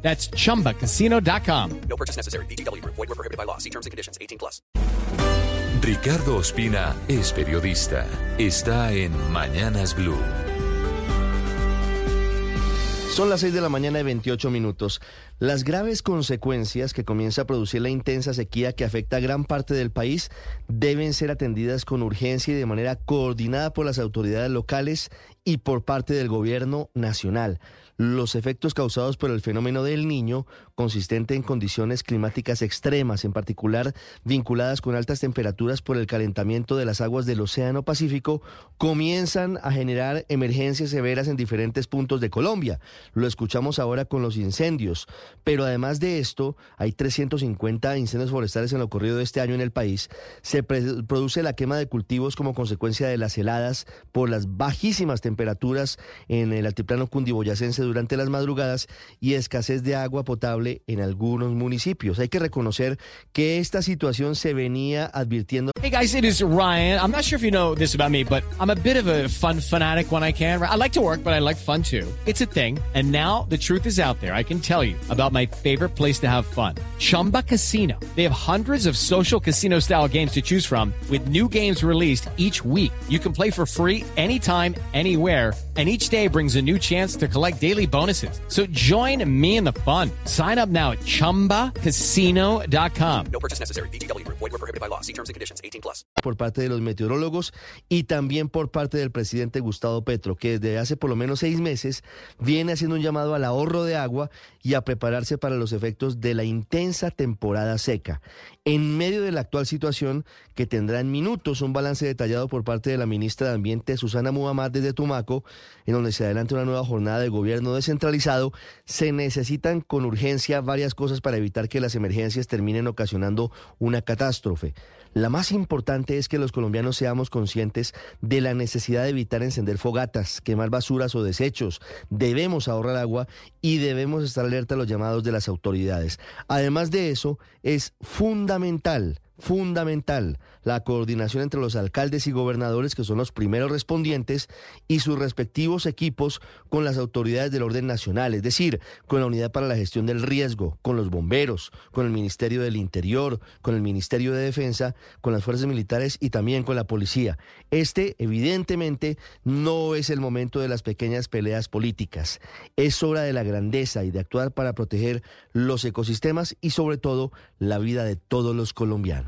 That's chumbacasino.com. No purchase necessary. BGW. Void were prohibited by law. See terms and conditions. 18 plus. Ricardo Ospina es periodista. Está en Mañanas Blue. Son las 6 de la mañana y 28 minutos. Las graves consecuencias que comienza a producir la intensa sequía que afecta a gran parte del país deben ser atendidas con urgencia y de manera coordinada por las autoridades locales y por parte del gobierno nacional. Los efectos causados por el fenómeno del niño, consistente en condiciones climáticas extremas, en particular vinculadas con altas temperaturas por el calentamiento de las aguas del Océano Pacífico, comienzan a generar emergencias severas en diferentes puntos de Colombia. Lo escuchamos ahora con los incendios. Pero además de esto, hay 350 incendios forestales en lo ocurrido de este año en el país. Se produce la quema de cultivos como consecuencia de las heladas por las bajísimas temperaturas en el altiplano cundiboyacense durante las madrugadas y escasez de agua potable en algunos municipios. Hay que reconocer que esta situación se venía advirtiendo. Hey guys, it is Ryan. I'm not sure if you know this about me, but I'm a bit of a fun fanatic when I can. I like to work, but I like fun too. It's a thing. And now the truth is out there. I can tell you about my favorite place to have fun. Chumba Casino. They have hundreds of social casino style games to choose from with new games released each week. You can play for free anytime, anywhere and each day brings a new chance to collect daily bonuses. So join me in the fun. Sign up now at ChumbaCasino.com. No purchase necessary. BGW. Void were prohibited by law. See terms and conditions. 18 plus. Por parte de los meteorólogos y también por parte del presidente Gustavo Petro, que desde hace por lo menos seis meses viene haciendo un llamado al ahorro de agua y a prepararse para los efectos de la intensa temporada seca. En medio de la actual situación, que tendrá en minutos un balance detallado por parte de la ministra de Ambiente, Susana Muhammad, desde Tumaco, en donde se adelanta una nueva jornada de gobierno descentralizado, se necesitan con urgencia varias cosas para evitar que las emergencias terminen ocasionando una catástrofe. La más importante es que los colombianos seamos conscientes de la necesidad de evitar encender fogatas, quemar basuras o desechos. Debemos ahorrar agua y debemos estar alerta a los llamados de las autoridades. Además de eso, es fundamental fundamental la coordinación entre los alcaldes y gobernadores, que son los primeros respondientes, y sus respectivos equipos con las autoridades del orden nacional, es decir, con la Unidad para la Gestión del Riesgo, con los bomberos, con el Ministerio del Interior, con el Ministerio de Defensa, con las fuerzas militares y también con la policía. Este, evidentemente, no es el momento de las pequeñas peleas políticas. Es hora de la grandeza y de actuar para proteger los ecosistemas y, sobre todo, la vida de todos los colombianos.